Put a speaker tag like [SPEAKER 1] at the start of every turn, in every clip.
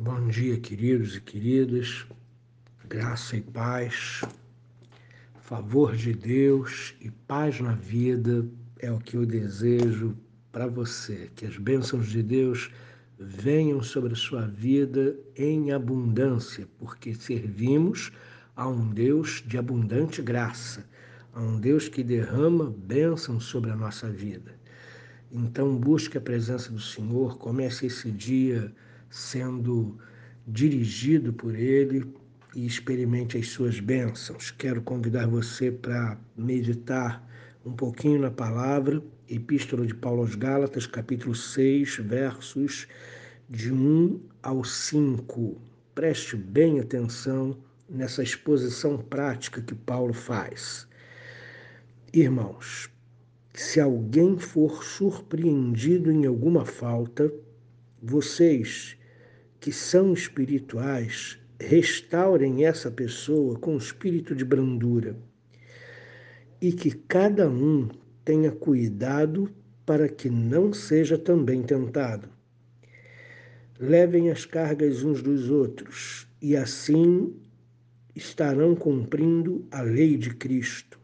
[SPEAKER 1] Bom dia, queridos e queridas, graça e paz, favor de Deus e paz na vida é o que eu desejo para você. Que as bênçãos de Deus venham sobre a sua vida em abundância, porque servimos a um Deus de abundante graça, a um Deus que derrama bênçãos sobre a nossa vida. Então, busque a presença do Senhor, comece esse dia sendo dirigido por Ele e experimente as suas bênçãos. Quero convidar você para meditar um pouquinho na palavra, Epístola de Paulo aos Gálatas, capítulo 6, versos de 1 ao 5. Preste bem atenção nessa exposição prática que Paulo faz. Irmãos, se alguém for surpreendido em alguma falta, vocês que são espirituais, restaurem essa pessoa com espírito de brandura e que cada um tenha cuidado para que não seja também tentado. Levem as cargas uns dos outros e assim estarão cumprindo a lei de Cristo.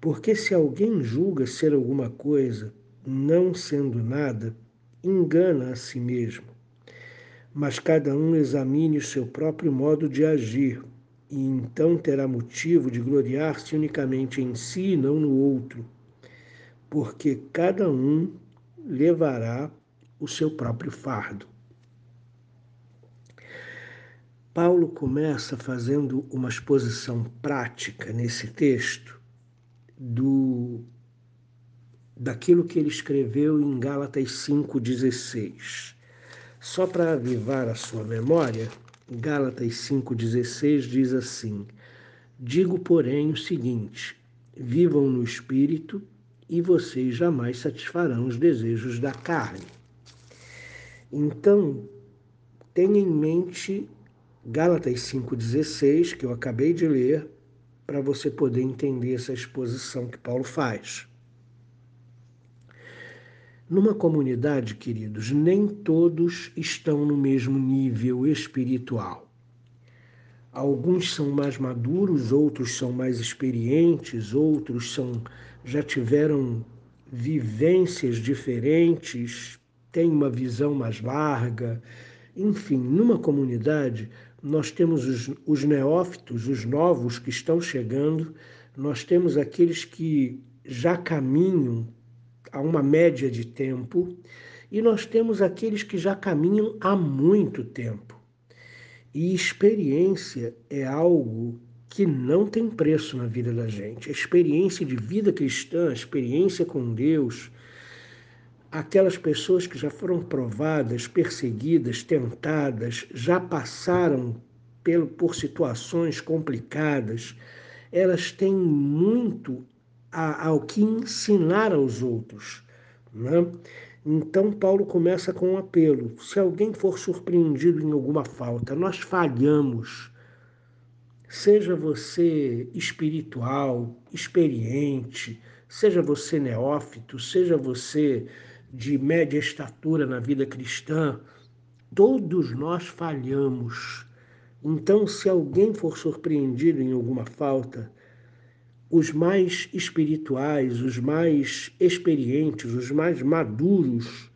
[SPEAKER 1] Porque se alguém julga ser alguma coisa, não sendo nada, engana a si mesmo mas cada um examine o seu próprio modo de agir, e então terá motivo de gloriar-se unicamente em si e não no outro, porque cada um levará o seu próprio fardo. Paulo começa fazendo uma exposição prática nesse texto do daquilo que ele escreveu em Gálatas 5:16. Só para avivar a sua memória, Gálatas 5,16 diz assim: Digo, porém, o seguinte: vivam no espírito e vocês jamais satisfarão os desejos da carne. Então, tenha em mente Gálatas 5,16, que eu acabei de ler, para você poder entender essa exposição que Paulo faz. Numa comunidade, queridos, nem todos estão no mesmo nível espiritual. Alguns são mais maduros, outros são mais experientes, outros são já tiveram vivências diferentes, têm uma visão mais larga. Enfim, numa comunidade, nós temos os, os neófitos, os novos que estão chegando, nós temos aqueles que já caminham a uma média de tempo, e nós temos aqueles que já caminham há muito tempo. E experiência é algo que não tem preço na vida da gente. A experiência de vida cristã, a experiência com Deus, aquelas pessoas que já foram provadas, perseguidas, tentadas, já passaram pelo, por situações complicadas, elas têm muito ao que ensinar aos outros. Né? Então, Paulo começa com um apelo: se alguém for surpreendido em alguma falta, nós falhamos. Seja você espiritual, experiente, seja você neófito, seja você de média estatura na vida cristã, todos nós falhamos. Então, se alguém for surpreendido em alguma falta, os mais espirituais, os mais experientes, os mais maduros,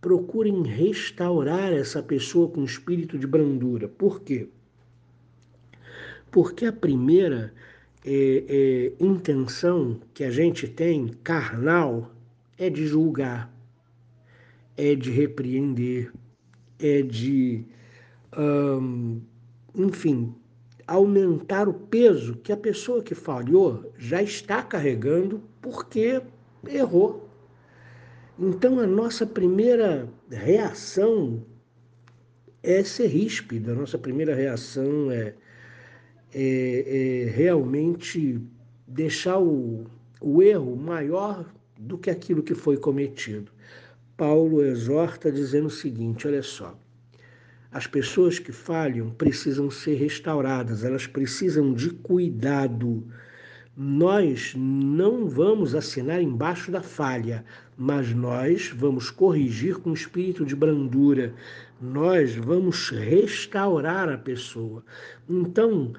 [SPEAKER 1] procurem restaurar essa pessoa com espírito de brandura. Por quê? Porque a primeira é, é, intenção que a gente tem, carnal, é de julgar, é de repreender, é de, hum, enfim, aumentar o peso que a pessoa que falhou já está carregando porque errou. Então, a nossa primeira reação é ser ríspida, a nossa primeira reação é, é, é realmente deixar o, o erro maior do que aquilo que foi cometido. Paulo exorta dizendo o seguinte: olha só. As pessoas que falham precisam ser restauradas, elas precisam de cuidado. nós não vamos assinar embaixo da falha, mas nós vamos corrigir com espírito de brandura, nós vamos restaurar a pessoa. Então,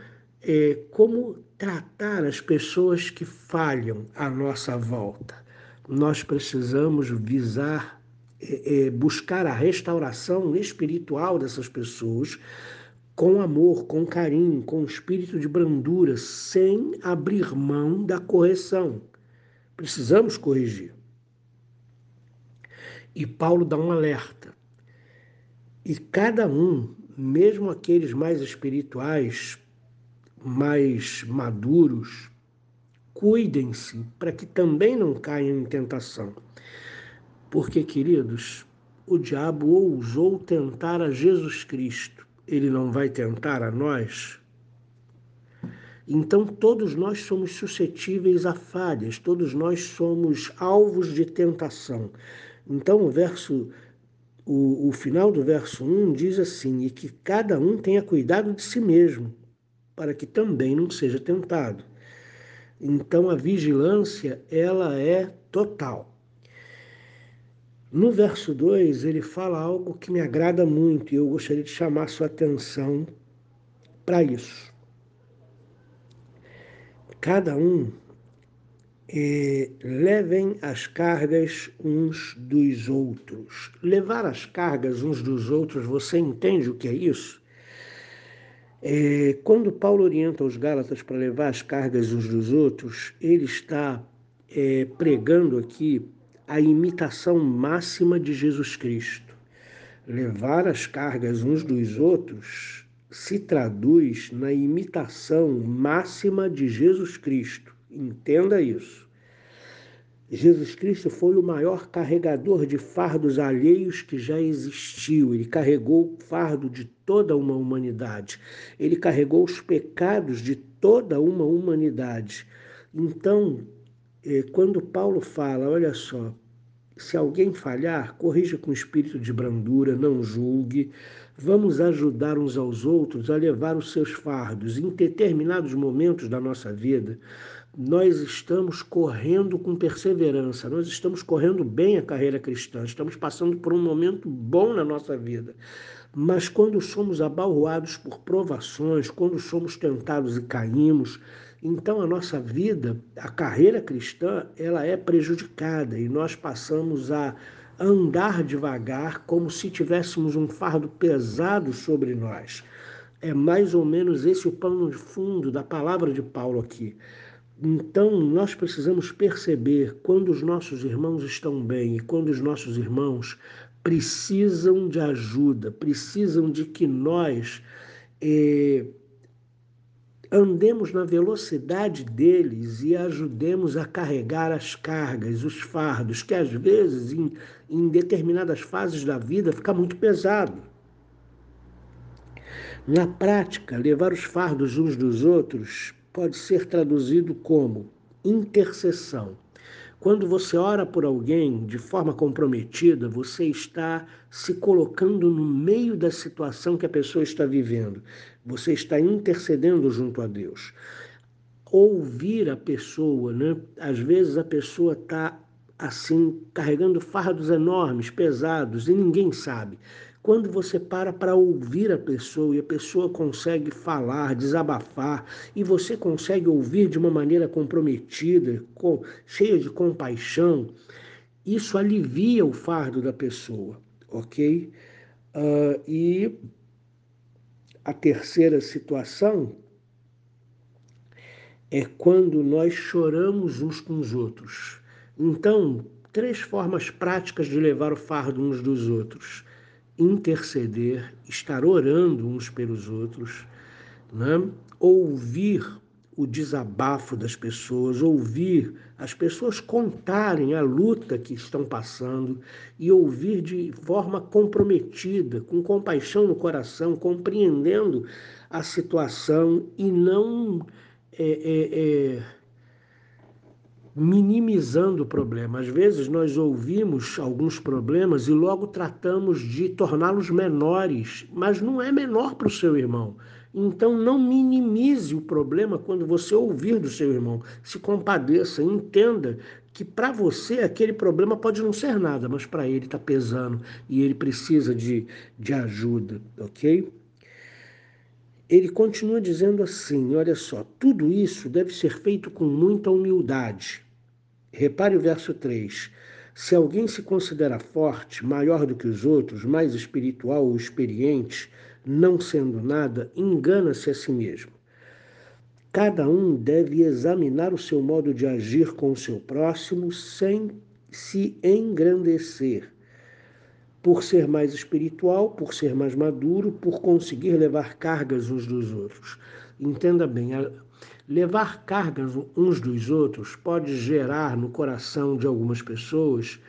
[SPEAKER 1] é, como tratar as pessoas que falham à nossa volta? Nós precisamos visar, é, é, buscar a restauração espiritual dessas pessoas com amor, com carinho, com espírito de brandura, sem abrir mão da correção. Precisamos corrigir. E Paulo dá um alerta. E cada um, mesmo aqueles mais espirituais, mais maduros, cuidem-se para que também não caiam em tentação. Porque, queridos, o diabo ousou tentar a Jesus Cristo ele não vai tentar a nós? Então, todos nós somos suscetíveis a falhas, todos nós somos alvos de tentação. Então, o verso, o, o final do verso 1 diz assim: e que cada um tenha cuidado de si mesmo, para que também não seja tentado. Então, a vigilância, ela é total. No verso 2, ele fala algo que me agrada muito e eu gostaria de chamar sua atenção para isso. Cada um é, levem as cargas uns dos outros. Levar as cargas uns dos outros, você entende o que é isso? É, quando Paulo orienta os Gálatas para levar as cargas uns dos outros, ele está é, pregando aqui a imitação máxima de Jesus Cristo. Levar as cargas uns dos outros se traduz na imitação máxima de Jesus Cristo. Entenda isso. Jesus Cristo foi o maior carregador de fardos alheios que já existiu. Ele carregou o fardo de toda uma humanidade. Ele carregou os pecados de toda uma humanidade. Então, eh, quando Paulo fala, olha só, se alguém falhar, corrija com espírito de brandura, não julgue. Vamos ajudar uns aos outros a levar os seus fardos. Em determinados momentos da nossa vida, nós estamos correndo com perseverança, nós estamos correndo bem a carreira cristã, estamos passando por um momento bom na nossa vida. Mas quando somos abalroados por provações, quando somos tentados e caímos, então a nossa vida, a carreira cristã, ela é prejudicada e nós passamos a andar devagar como se tivéssemos um fardo pesado sobre nós. É mais ou menos esse o pano de fundo da palavra de Paulo aqui. Então, nós precisamos perceber quando os nossos irmãos estão bem e quando os nossos irmãos precisam de ajuda, precisam de que nós eh, andemos na velocidade deles e ajudemos a carregar as cargas, os fardos, que às vezes, em, em determinadas fases da vida, fica muito pesado. Na prática, levar os fardos uns dos outros pode ser traduzido como intercessão. Quando você ora por alguém de forma comprometida, você está se colocando no meio da situação que a pessoa está vivendo. Você está intercedendo junto a Deus. Ouvir a pessoa, né? Às vezes a pessoa está assim carregando fardos enormes, pesados e ninguém sabe. Quando você para para ouvir a pessoa e a pessoa consegue falar, desabafar, e você consegue ouvir de uma maneira comprometida, com, cheia de compaixão, isso alivia o fardo da pessoa, ok? Uh, e a terceira situação é quando nós choramos uns com os outros. Então, três formas práticas de levar o fardo uns dos outros interceder, estar orando uns pelos outros, né? ouvir o desabafo das pessoas, ouvir as pessoas contarem a luta que estão passando e ouvir de forma comprometida, com compaixão no coração, compreendendo a situação e não é, é, é, minimizando o problema. Às vezes nós ouvimos alguns problemas e logo tratamos de torná-los menores, mas não é menor para o seu irmão. Então não minimize o problema quando você ouvir do seu irmão. Se compadeça, entenda que para você aquele problema pode não ser nada, mas para ele está pesando e ele precisa de, de ajuda, ok? Ele continua dizendo assim: olha só, tudo isso deve ser feito com muita humildade. Repare o verso 3. Se alguém se considera forte, maior do que os outros, mais espiritual ou experiente, não sendo nada, engana-se a si mesmo. Cada um deve examinar o seu modo de agir com o seu próximo sem se engrandecer por ser mais espiritual, por ser mais maduro, por conseguir levar cargas uns dos outros. Entenda bem, levar cargas uns dos outros pode gerar no coração de algumas pessoas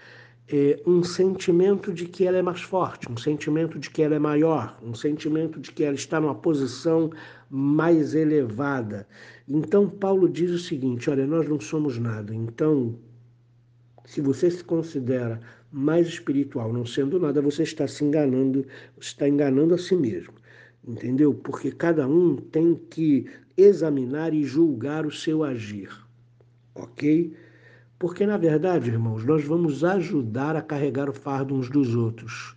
[SPEAKER 1] é, um sentimento de que ela é mais forte, um sentimento de que ela é maior, um sentimento de que ela está numa posição mais elevada. Então, Paulo diz o seguinte: olha, nós não somos nada. Então, se você se considera mais espiritual, não sendo nada, você está se enganando, está enganando a si mesmo. Entendeu? Porque cada um tem que examinar e julgar o seu agir. OK? Porque na verdade, irmãos, nós vamos ajudar a carregar o fardo uns dos outros.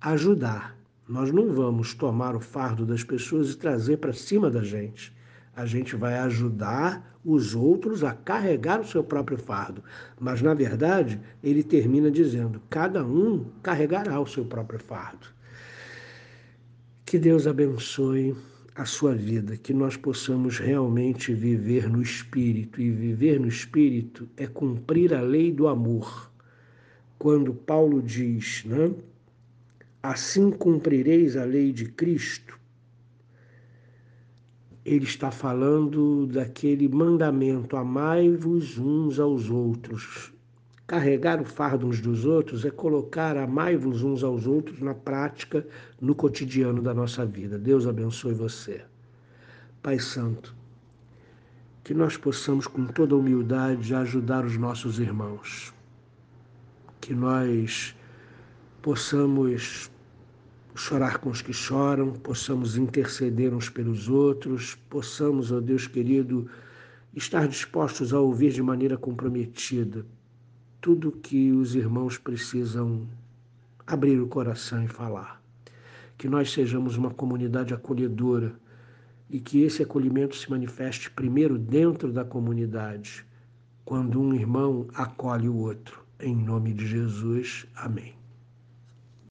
[SPEAKER 1] Ajudar. Nós não vamos tomar o fardo das pessoas e trazer para cima da gente a gente vai ajudar os outros a carregar o seu próprio fardo. Mas, na verdade, ele termina dizendo: cada um carregará o seu próprio fardo. Que Deus abençoe a sua vida, que nós possamos realmente viver no Espírito. E viver no Espírito é cumprir a lei do amor. Quando Paulo diz, né? Assim cumprireis a lei de Cristo ele está falando daquele mandamento: amai-vos uns aos outros. Carregar o fardo uns dos outros é colocar amai-vos uns aos outros na prática, no cotidiano da nossa vida. Deus abençoe você. Pai Santo, que nós possamos com toda humildade ajudar os nossos irmãos. Que nós possamos chorar com os que choram, possamos interceder uns pelos outros, possamos, ó Deus querido, estar dispostos a ouvir de maneira comprometida tudo que os irmãos precisam abrir o coração e falar. Que nós sejamos uma comunidade acolhedora e que esse acolhimento se manifeste primeiro dentro da comunidade, quando um irmão acolhe o outro. Em nome de Jesus. Amém.